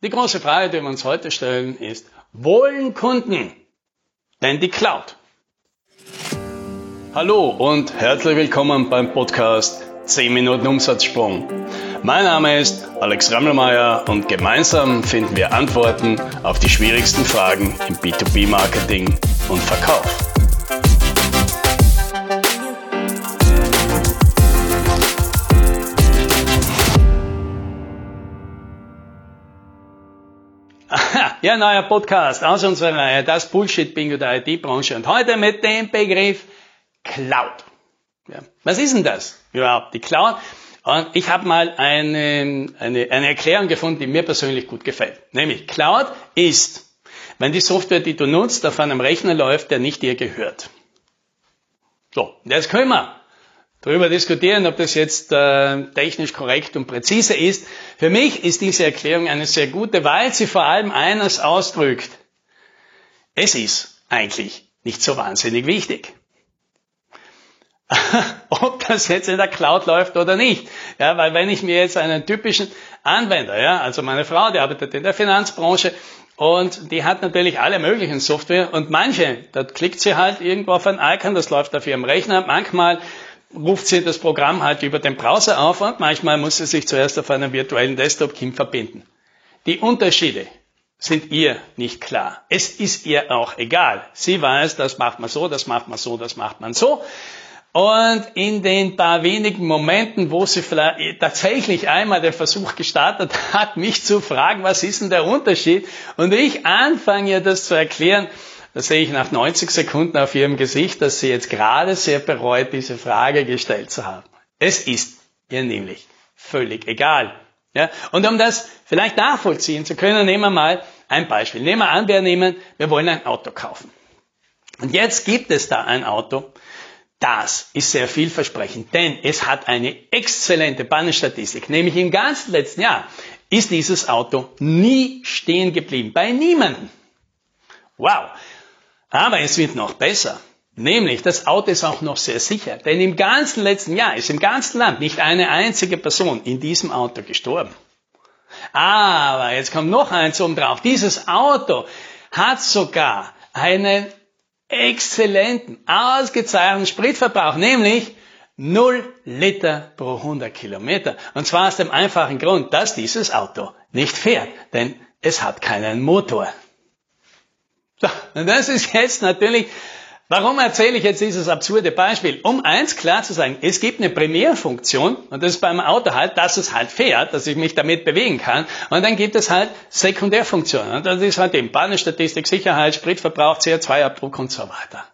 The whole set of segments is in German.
Die große Frage, die wir uns heute stellen, ist, wollen Kunden denn die Cloud? Hallo und herzlich willkommen beim Podcast 10 Minuten Umsatzsprung. Mein Name ist Alex Rammelmeier und gemeinsam finden wir Antworten auf die schwierigsten Fragen im B2B-Marketing und Verkauf. Ja, neuer Podcast aus unserer Reihe, das Bullshit-Bingo der IT-Branche und heute mit dem Begriff Cloud. Ja. Was ist denn das überhaupt, die Cloud? Und ich habe mal eine, eine, eine Erklärung gefunden, die mir persönlich gut gefällt. Nämlich, Cloud ist, wenn die Software, die du nutzt, auf einem Rechner läuft, der nicht dir gehört. So, jetzt können wir darüber diskutieren, ob das jetzt äh, technisch korrekt und präzise ist. Für mich ist diese Erklärung eine sehr gute, weil sie vor allem eines ausdrückt. Es ist eigentlich nicht so wahnsinnig wichtig. ob das jetzt in der Cloud läuft oder nicht. Ja, weil wenn ich mir jetzt einen typischen Anwender, ja, also meine Frau, die arbeitet in der Finanzbranche und die hat natürlich alle möglichen Software und manche, da klickt sie halt irgendwo auf ein Icon, das läuft auf ihrem Rechner, manchmal ruft sie das Programm halt über den Browser auf und manchmal muss sie sich zuerst auf einem virtuellen Desktop-Kim verbinden. Die Unterschiede sind ihr nicht klar. Es ist ihr auch egal. Sie weiß, das macht man so, das macht man so, das macht man so. Und in den paar wenigen Momenten, wo sie vielleicht tatsächlich einmal den Versuch gestartet hat, mich zu fragen, was ist denn der Unterschied? Und ich anfange ihr das zu erklären, da sehe ich nach 90 Sekunden auf ihrem Gesicht, dass sie jetzt gerade sehr bereut, diese Frage gestellt zu haben. Es ist ihr nämlich völlig egal. Ja? Und um das vielleicht nachvollziehen zu können, nehmen wir mal ein Beispiel. Nehmen wir an, wir nehmen, wir wollen ein Auto kaufen. Und jetzt gibt es da ein Auto, das ist sehr vielversprechend, denn es hat eine exzellente Bannenstatistik. Nämlich im ganzen letzten Jahr ist dieses Auto nie stehen geblieben. Bei niemandem. Wow. Aber es wird noch besser. Nämlich, das Auto ist auch noch sehr sicher. Denn im ganzen letzten Jahr ist im ganzen Land nicht eine einzige Person in diesem Auto gestorben. Aber jetzt kommt noch eins oben drauf. Dieses Auto hat sogar einen exzellenten, ausgezeichneten Spritverbrauch, nämlich 0 Liter pro 100 Kilometer. Und zwar aus dem einfachen Grund, dass dieses Auto nicht fährt, denn es hat keinen Motor. So, und das ist jetzt natürlich, warum erzähle ich jetzt dieses absurde Beispiel? Um eins klar zu sagen, es gibt eine Primärfunktion, und das ist beim Auto halt, dass es halt fährt, dass ich mich damit bewegen kann, und dann gibt es halt Sekundärfunktionen, und das ist halt eben Bahnenstatistik, Sicherheit, Spritverbrauch, CO2-Abdruck und so weiter.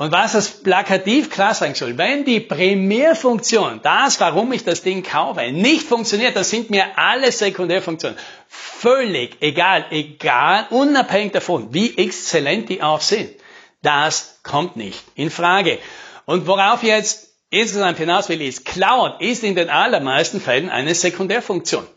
Und was das plakativ klar sein soll, wenn die Primärfunktion, das, warum ich das Ding kaufe, nicht funktioniert, dann sind mir alle Sekundärfunktionen völlig egal, egal, unabhängig davon, wie exzellent die auch sind. Das kommt nicht in Frage. Und worauf jetzt insgesamt hinaus will, ist, Cloud ist in den allermeisten Fällen eine Sekundärfunktion.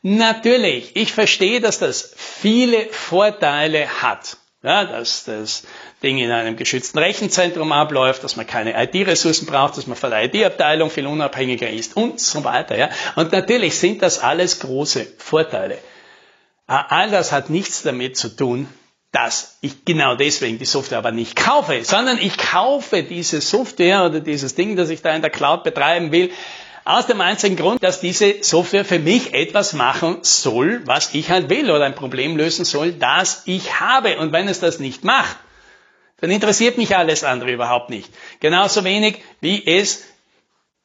Natürlich, ich verstehe, dass das viele Vorteile hat. Ja, dass das Ding in einem geschützten Rechenzentrum abläuft, dass man keine IT-Ressourcen braucht, dass man von der IT-Abteilung viel unabhängiger ist und so weiter. Ja. Und natürlich sind das alles große Vorteile. All das hat nichts damit zu tun, dass ich genau deswegen die Software aber nicht kaufe, sondern ich kaufe diese Software oder dieses Ding, das ich da in der Cloud betreiben will, aus dem einzigen Grund, dass diese Software für mich etwas machen soll, was ich halt will oder ein Problem lösen soll, das ich habe. Und wenn es das nicht macht, dann interessiert mich alles andere überhaupt nicht. Genauso wenig wie es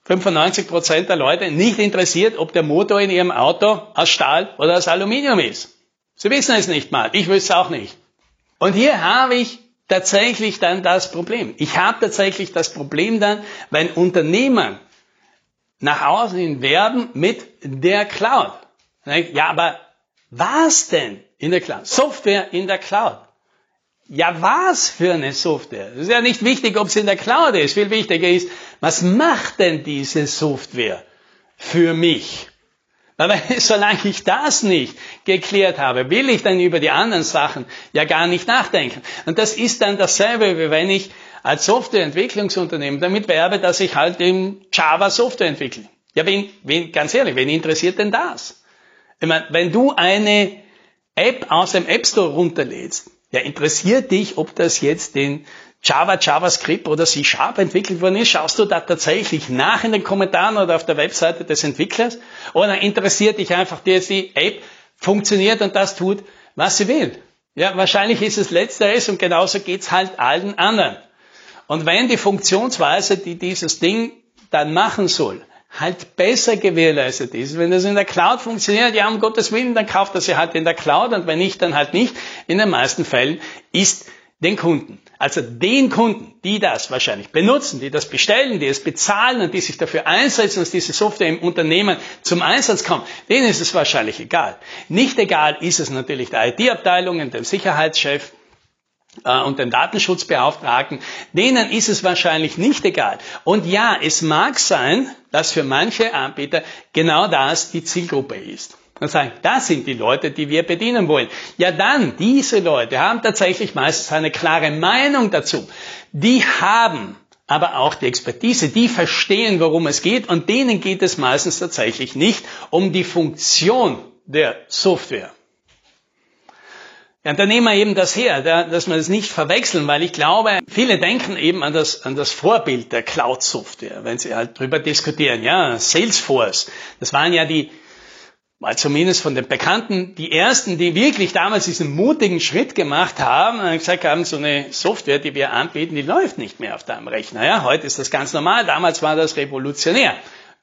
95 Prozent der Leute nicht interessiert, ob der Motor in ihrem Auto aus Stahl oder aus Aluminium ist. Sie wissen es nicht mal. Ich wüsste es auch nicht. Und hier habe ich tatsächlich dann das Problem. Ich habe tatsächlich das Problem dann, wenn Unternehmen nach außen hin werben mit der Cloud. Ja, aber was denn in der Cloud? Software in der Cloud. Ja, was für eine Software? Es ist ja nicht wichtig, ob es in der Cloud ist. Viel wichtiger ist, was macht denn diese Software für mich? Aber solange ich das nicht geklärt habe, will ich dann über die anderen Sachen ja gar nicht nachdenken. Und das ist dann dasselbe, wie wenn ich als Softwareentwicklungsunternehmen damit werbe, dass ich halt im Java Software entwickle. Ja, wen, wen, ganz ehrlich, wen interessiert denn das? Ich meine, wenn du eine App aus dem App Store runterlädst, ja, interessiert dich, ob das jetzt den Java, JavaScript oder C Sharp entwickelt worden ist, schaust du da tatsächlich nach in den Kommentaren oder auf der Webseite des Entwicklers? Oder interessiert dich einfach, dass die App funktioniert und das tut, was sie will? Ja, wahrscheinlich ist es letzteres und genauso geht's halt allen anderen. Und wenn die Funktionsweise, die dieses Ding dann machen soll, halt besser gewährleistet ist. Wenn das in der Cloud funktioniert, ja, um Gottes Willen, dann kauft er sie halt in der Cloud und wenn nicht, dann halt nicht. In den meisten Fällen ist den Kunden, also den Kunden, die das wahrscheinlich benutzen, die das bestellen, die es bezahlen und die sich dafür einsetzen, dass diese Software im Unternehmen zum Einsatz kommt, denen ist es wahrscheinlich egal. Nicht egal ist es natürlich der IT-Abteilung und dem Sicherheitschef, und den Datenschutzbeauftragten, denen ist es wahrscheinlich nicht egal. Und ja, es mag sein, dass für manche Anbieter genau das die Zielgruppe ist. Und sagen, das sind die Leute, die wir bedienen wollen. Ja dann, diese Leute haben tatsächlich meistens eine klare Meinung dazu. Die haben aber auch die Expertise, die verstehen, worum es geht und denen geht es meistens tatsächlich nicht um die Funktion der Software. Ja, dann nehmen wir eben das her, dass wir das nicht verwechseln, weil ich glaube, viele denken eben an das, an das Vorbild der Cloud-Software, wenn sie halt drüber diskutieren. Ja, Salesforce, das waren ja die, mal zumindest von den Bekannten, die ersten, die wirklich damals diesen mutigen Schritt gemacht haben und gesagt haben, so eine Software, die wir anbieten, die läuft nicht mehr auf deinem Rechner. Ja, heute ist das ganz normal, damals war das revolutionär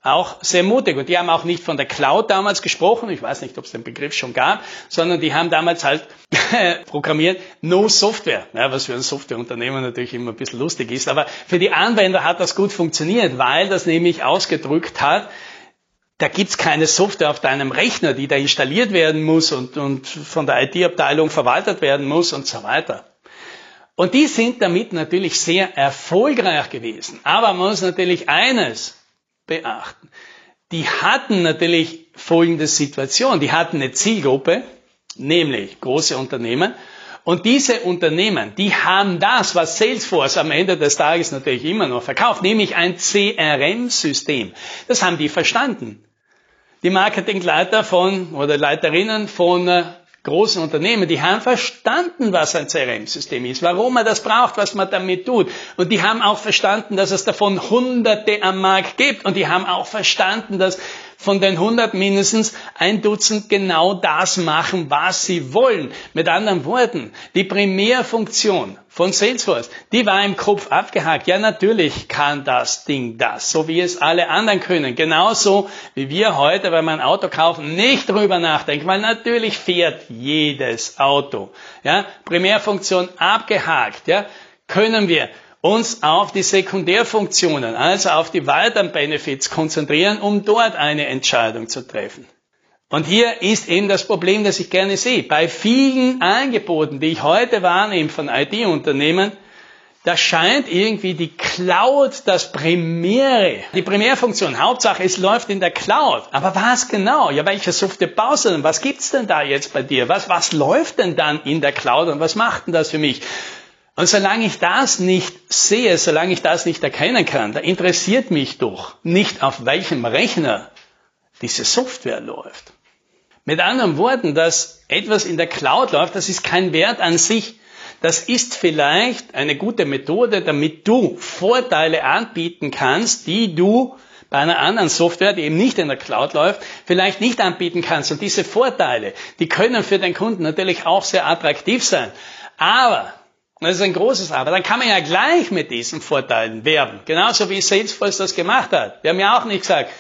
auch sehr mutig. Und die haben auch nicht von der Cloud damals gesprochen, ich weiß nicht, ob es den Begriff schon gab, sondern die haben damals halt programmiert No Software, ja, was für ein Softwareunternehmen natürlich immer ein bisschen lustig ist. Aber für die Anwender hat das gut funktioniert, weil das nämlich ausgedrückt hat, da gibt's keine Software auf deinem Rechner, die da installiert werden muss und, und von der IT-Abteilung verwaltet werden muss und so weiter. Und die sind damit natürlich sehr erfolgreich gewesen. Aber man muss natürlich eines beachten. Die hatten natürlich folgende Situation. Die hatten eine Zielgruppe, nämlich große Unternehmen. Und diese Unternehmen, die haben das, was Salesforce am Ende des Tages natürlich immer noch verkauft, nämlich ein CRM-System. Das haben die verstanden. Die Marketingleiter von oder Leiterinnen von äh, großen Unternehmen, die haben verstanden, was ein CRM-System ist, warum man das braucht, was man damit tut. Und die haben auch verstanden, dass es davon Hunderte am Markt gibt. Und die haben auch verstanden, dass von den 100 mindestens ein Dutzend genau das machen, was sie wollen. Mit anderen Worten, die Primärfunktion von Salesforce, die war im Kopf abgehakt. Ja, natürlich kann das Ding das, so wie es alle anderen können. Genauso wie wir heute, wenn wir ein Auto kaufen, nicht drüber nachdenken, weil natürlich fährt jedes Auto. Ja, Primärfunktion abgehakt. Ja, können wir uns auf die Sekundärfunktionen, also auf die weiteren Benefits konzentrieren, um dort eine Entscheidung zu treffen. Und hier ist eben das Problem, das ich gerne sehe. Bei vielen Angeboten, die ich heute wahrnehme von IT-Unternehmen, da scheint irgendwie die Cloud das Primäre, die Primärfunktion. Hauptsache, es läuft in der Cloud. Aber was genau? Ja, welche Software baust du denn? Was gibt's denn da jetzt bei dir? Was, was läuft denn dann in der Cloud und was macht denn das für mich? Und solange ich das nicht sehe, solange ich das nicht erkennen kann, da interessiert mich doch nicht, auf welchem Rechner diese Software läuft. Mit anderen Worten, dass etwas in der Cloud läuft, das ist kein Wert an sich. Das ist vielleicht eine gute Methode, damit du Vorteile anbieten kannst, die du bei einer anderen Software, die eben nicht in der Cloud läuft, vielleicht nicht anbieten kannst. Und diese Vorteile, die können für den Kunden natürlich auch sehr attraktiv sein. Aber das ist ein großes Aber. Dann kann man ja gleich mit diesen Vorteilen werben. Genauso wie Salesforce das gemacht hat. Wir haben ja auch nicht gesagt,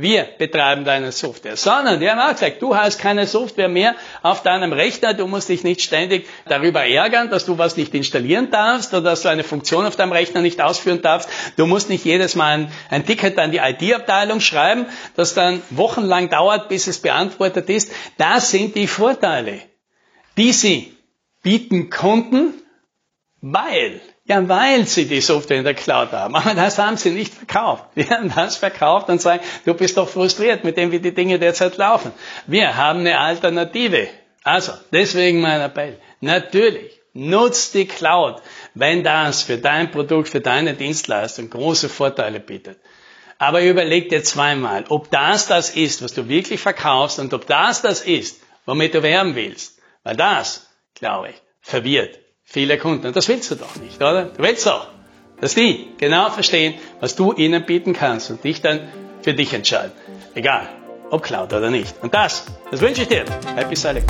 wir betreiben deine Software, sondern die haben auch gesagt, du hast keine Software mehr auf deinem Rechner, du musst dich nicht ständig darüber ärgern, dass du was nicht installieren darfst oder dass du eine Funktion auf deinem Rechner nicht ausführen darfst. Du musst nicht jedes Mal ein, ein Ticket an die IT-Abteilung schreiben, das dann wochenlang dauert, bis es beantwortet ist. Das sind die Vorteile, die sie bieten konnten weil, ja, weil sie die Software in der Cloud haben. Aber das haben sie nicht verkauft. Wir haben das verkauft und sagen, du bist doch frustriert mit dem, wie die Dinge derzeit laufen. Wir haben eine Alternative. Also, deswegen mein Appell. Natürlich, nutzt die Cloud, wenn das für dein Produkt, für deine Dienstleistung große Vorteile bietet. Aber überleg dir zweimal, ob das das ist, was du wirklich verkaufst und ob das das ist, womit du werben willst. Weil das, glaube ich, verwirrt viele Kunden. Und das willst du doch nicht, oder? Du willst doch, dass die genau verstehen, was du ihnen bieten kannst und dich dann für dich entscheiden. Egal, ob Cloud oder nicht. Und das, das wünsche ich dir. Happy Selling.